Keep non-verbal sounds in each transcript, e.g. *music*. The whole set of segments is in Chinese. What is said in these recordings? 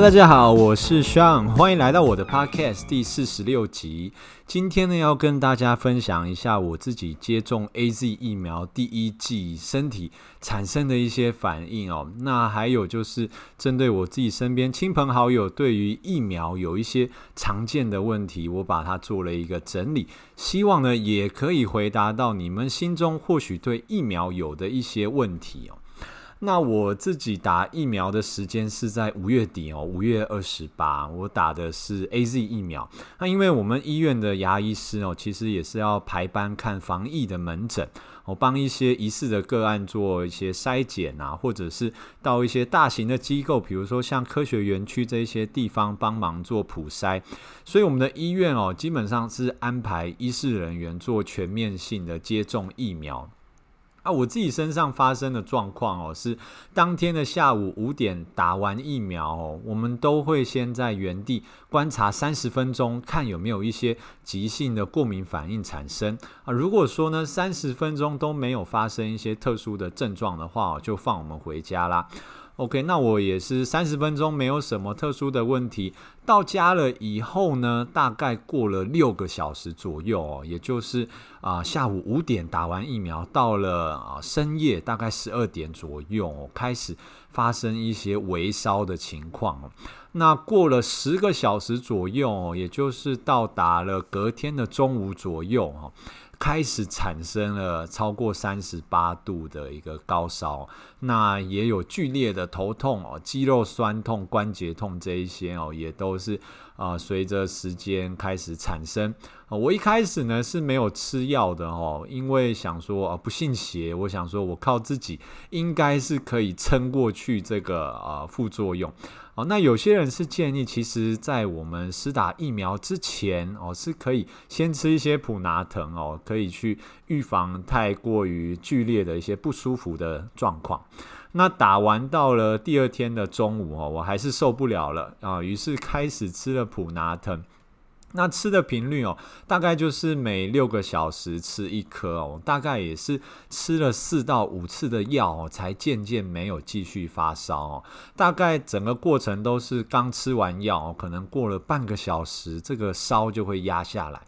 大家好，我是 Sean，欢迎来到我的 Podcast 第四十六集。今天呢，要跟大家分享一下我自己接种 AZ 疫苗第一剂身体产生的一些反应哦。那还有就是针对我自己身边亲朋好友对于疫苗有一些常见的问题，我把它做了一个整理，希望呢也可以回答到你们心中或许对疫苗有的一些问题哦。那我自己打疫苗的时间是在五月底哦，五月二十八，我打的是 AZ 疫苗。那因为我们医院的牙医师哦，其实也是要排班看防疫的门诊，我帮一些疑似的个案做一些筛检啊，或者是到一些大型的机构，比如说像科学园区这些地方帮忙做普筛。所以我们的医院哦，基本上是安排医师人员做全面性的接种疫苗。啊，我自己身上发生的状况哦，是当天的下午五点打完疫苗哦，我们都会先在原地观察三十分钟，看有没有一些急性的过敏反应产生啊。如果说呢，三十分钟都没有发生一些特殊的症状的话哦，就放我们回家啦。OK，那我也是三十分钟没有什么特殊的问题，到家了以后呢，大概过了六个小时左右哦，也就是啊、下午五点打完疫苗，到了啊、深夜大概十二点左右，开始发生一些微烧的情况。那过了十个小时左右，也就是到达了隔天的中午左右哦。开始产生了超过三十八度的一个高烧，那也有剧烈的头痛哦，肌肉酸痛、关节痛这一些哦，也都是啊随着时间开始产生。我一开始呢是没有吃药的哦，因为想说啊不信邪，我想说我靠自己应该是可以撑过去这个啊副作用。哦那有些人是建议，其实，在我们施打疫苗之前哦，是可以先吃一些普拿疼哦，可以去预防太过于剧烈的一些不舒服的状况。那打完到了第二天的中午哦，我还是受不了了啊，于是开始吃了普拿疼。那吃的频率哦，大概就是每六个小时吃一颗哦，大概也是吃了四到五次的药哦，才渐渐没有继续发烧哦。大概整个过程都是刚吃完药哦，可能过了半个小时，这个烧就会压下来，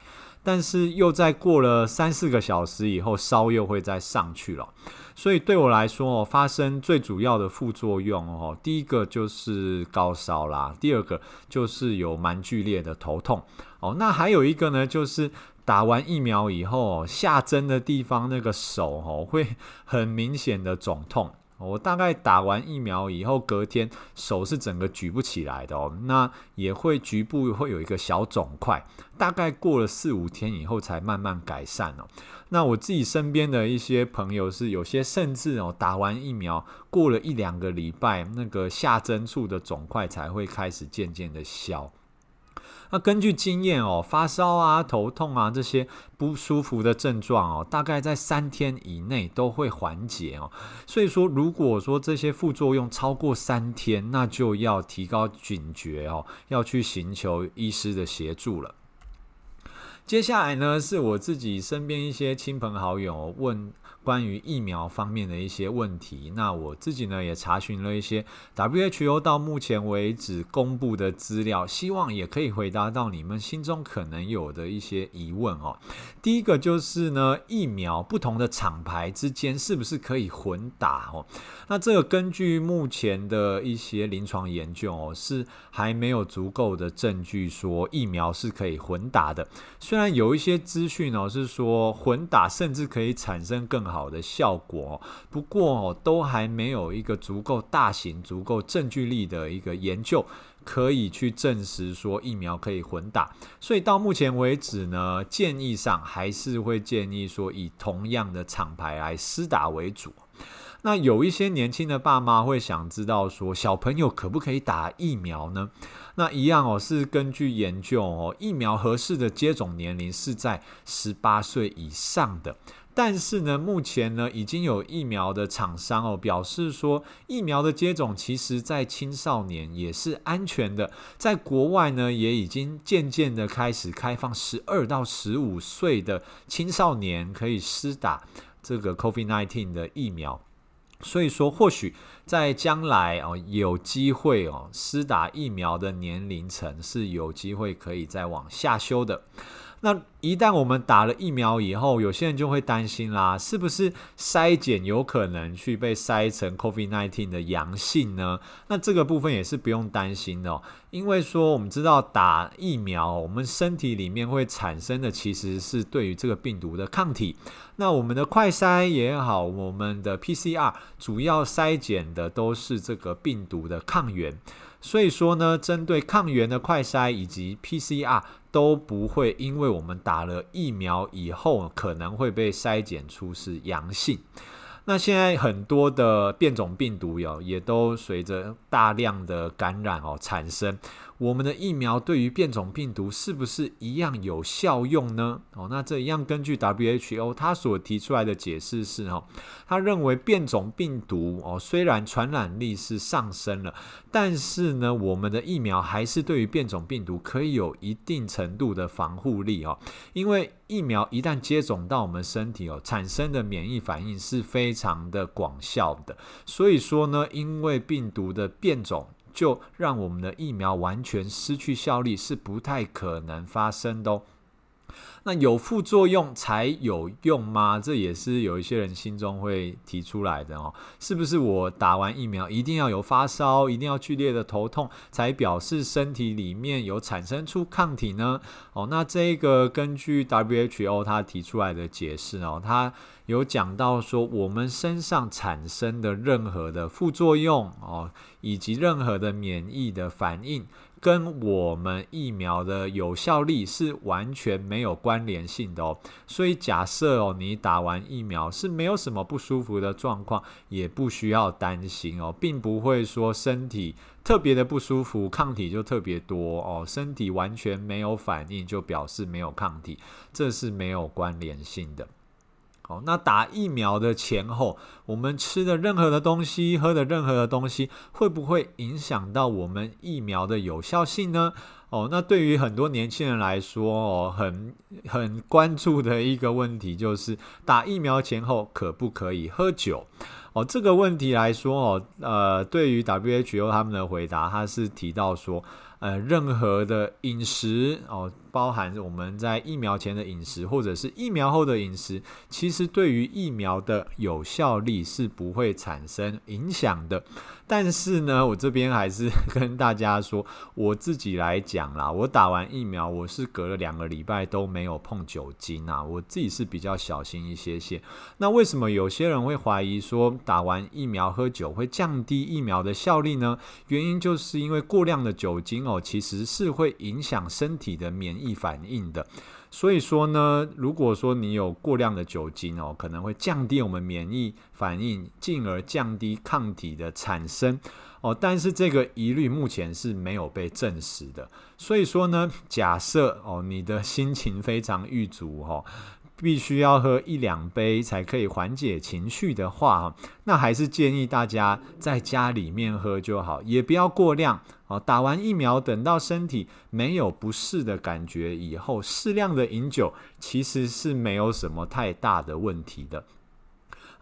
但是又在过了三四个小时以后，烧又会再上去了。所以对我来说哦，发生最主要的副作用哦，第一个就是高烧啦，第二个就是有蛮剧烈的头痛哦，那还有一个呢，就是打完疫苗以后下针的地方那个手哦，会很明显的肿痛。我大概打完疫苗以后，隔天手是整个举不起来的哦，那也会局部会有一个小肿块，大概过了四五天以后才慢慢改善哦。那我自己身边的一些朋友是有些甚至哦，打完疫苗过了一两个礼拜，那个下针处的肿块才会开始渐渐的消。那根据经验哦，发烧啊、头痛啊这些不舒服的症状哦，大概在三天以内都会缓解哦。所以说，如果说这些副作用超过三天，那就要提高警觉哦，要去寻求医师的协助了。接下来呢，是我自己身边一些亲朋好友问。关于疫苗方面的一些问题，那我自己呢也查询了一些 WHO 到目前为止公布的资料，希望也可以回答到你们心中可能有的一些疑问哦。第一个就是呢，疫苗不同的厂牌之间是不是可以混打哦？那这个根据目前的一些临床研究哦，是还没有足够的证据说疫苗是可以混打的。虽然有一些资讯哦是说混打甚至可以产生更好的效果，不过都还没有一个足够大型、足够证据力的一个研究可以去证实说疫苗可以混打，所以到目前为止呢，建议上还是会建议说以同样的厂牌来施打为主。那有一些年轻的爸妈会想知道说，小朋友可不可以打疫苗呢？那一样哦，是根据研究哦，疫苗合适的接种年龄是在十八岁以上的。但是呢，目前呢，已经有疫苗的厂商哦表示说，疫苗的接种其实在青少年也是安全的。在国外呢，也已经渐渐的开始开放十二到十五岁的青少年可以施打这个 COVID-19 的疫苗。所以说，或许在将来哦，有机会哦，施打疫苗的年龄层是有机会可以再往下修的。那一旦我们打了疫苗以后，有些人就会担心啦，是不是筛检有可能去被筛成 COVID-19 的阳性呢？那这个部分也是不用担心的哦，因为说我们知道打疫苗，我们身体里面会产生的其实是对于这个病毒的抗体。那我们的快筛也好，我们的 PCR 主要筛检的都是这个病毒的抗原。所以说呢，针对抗原的快筛以及 PCR 都不会，因为我们打了疫苗以后可能会被筛检出是阳性。那现在很多的变种病毒有也都随着大量的感染哦产生。我们的疫苗对于变种病毒是不是一样有效用呢？哦，那这一样根据 WHO 他所提出来的解释是哦，他认为变种病毒哦虽然传染力是上升了，但是呢，我们的疫苗还是对于变种病毒可以有一定程度的防护力哦，因为疫苗一旦接种到我们身体哦，产生的免疫反应是非常的广效的，所以说呢，因为病毒的变种。就让我们的疫苗完全失去效力是不太可能发生的哦。那有副作用才有用吗？这也是有一些人心中会提出来的哦。是不是我打完疫苗一定要有发烧，一定要剧烈的头痛，才表示身体里面有产生出抗体呢？哦，那这个根据 WHO 他提出来的解释哦，他有讲到说，我们身上产生的任何的副作用哦，以及任何的免疫的反应。跟我们疫苗的有效力是完全没有关联性的哦，所以假设哦，你打完疫苗是没有什么不舒服的状况，也不需要担心哦，并不会说身体特别的不舒服，抗体就特别多哦，身体完全没有反应就表示没有抗体，这是没有关联性的。那打疫苗的前后，我们吃的任何的东西，喝的任何的东西，会不会影响到我们疫苗的有效性呢？哦，那对于很多年轻人来说，哦，很很关注的一个问题就是，打疫苗前后可不可以喝酒？哦，这个问题来说，哦，呃，对于 WHO 他们的回答，他是提到说，呃，任何的饮食哦，包含我们在疫苗前的饮食，或者是疫苗后的饮食，其实对于疫苗的有效力是不会产生影响的。但是呢，我这边还是 *laughs* 跟大家说，我自己来讲啦，我打完疫苗，我是隔了两个礼拜都没有碰酒精啊，我自己是比较小心一些些。那为什么有些人会怀疑说打完疫苗喝酒会降低疫苗的效力呢？原因就是因为过量的酒精哦，哦其实是会影响身体的免疫反应的。所以说呢，如果说你有过量的酒精哦，可能会降低我们免疫反应，进而降低抗体的产生哦。但是这个疑虑目前是没有被证实的。所以说呢，假设哦，你的心情非常郁卒哦。必须要喝一两杯才可以缓解情绪的话，那还是建议大家在家里面喝就好，也不要过量。打完疫苗，等到身体没有不适的感觉以后，适量的饮酒其实是没有什么太大的问题的。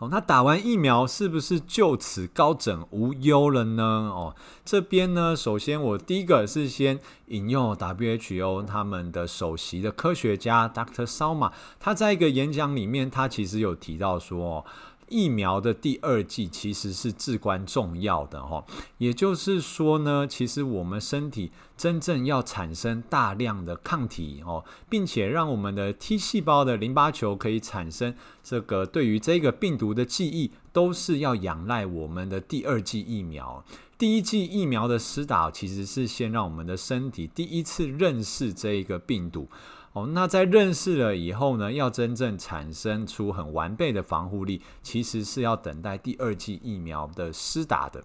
哦，那打完疫苗是不是就此高枕无忧了呢？哦，这边呢，首先我第一个是先引用 WHO 他们的首席的科学家 Dr. Salma，他在一个演讲里面，他其实有提到说，疫苗的第二剂其实是至关重要的哈，也就是说呢，其实我们身体真正要产生大量的抗体哦，并且让我们的 T 细胞的淋巴球可以产生这个对于这个病毒的记忆，都是要仰赖我们的第二剂疫苗。第一剂疫苗的施打其实是先让我们的身体第一次认识这一个病毒。哦，那在认识了以后呢，要真正产生出很完备的防护力，其实是要等待第二剂疫苗的施打的。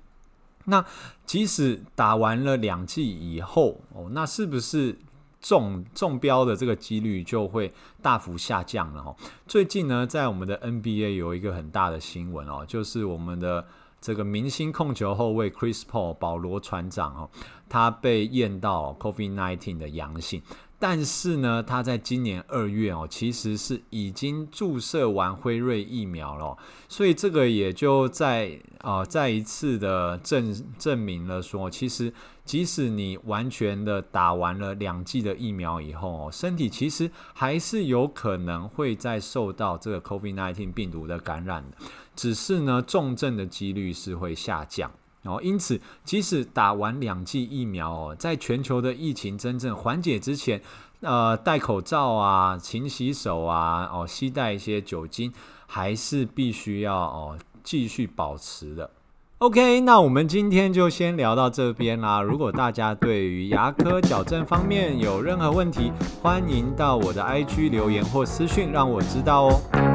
那即使打完了两剂以后，哦，那是不是中中标的这个几率就会大幅下降了？哦，最近呢，在我们的 NBA 有一个很大的新闻哦，就是我们的。这个明星控球后卫 Chris Paul 保罗船长哦，他被验到 COVID-19 的阳性。但是呢，他在今年二月哦，其实是已经注射完辉瑞疫苗了，所以这个也就再啊、呃、再一次的证证明了说，其实即使你完全的打完了两剂的疫苗以后哦，身体其实还是有可能会再受到这个 COVID-19 病毒的感染的，只是呢，重症的几率是会下降。哦，因此，即使打完两剂疫苗哦，在全球的疫情真正缓解之前，呃，戴口罩啊，勤洗手啊，哦，携带一些酒精，还是必须要哦继续保持的。OK，那我们今天就先聊到这边啦。如果大家对于牙科矫正方面有任何问题，欢迎到我的 IG 留言或私讯让我知道哦。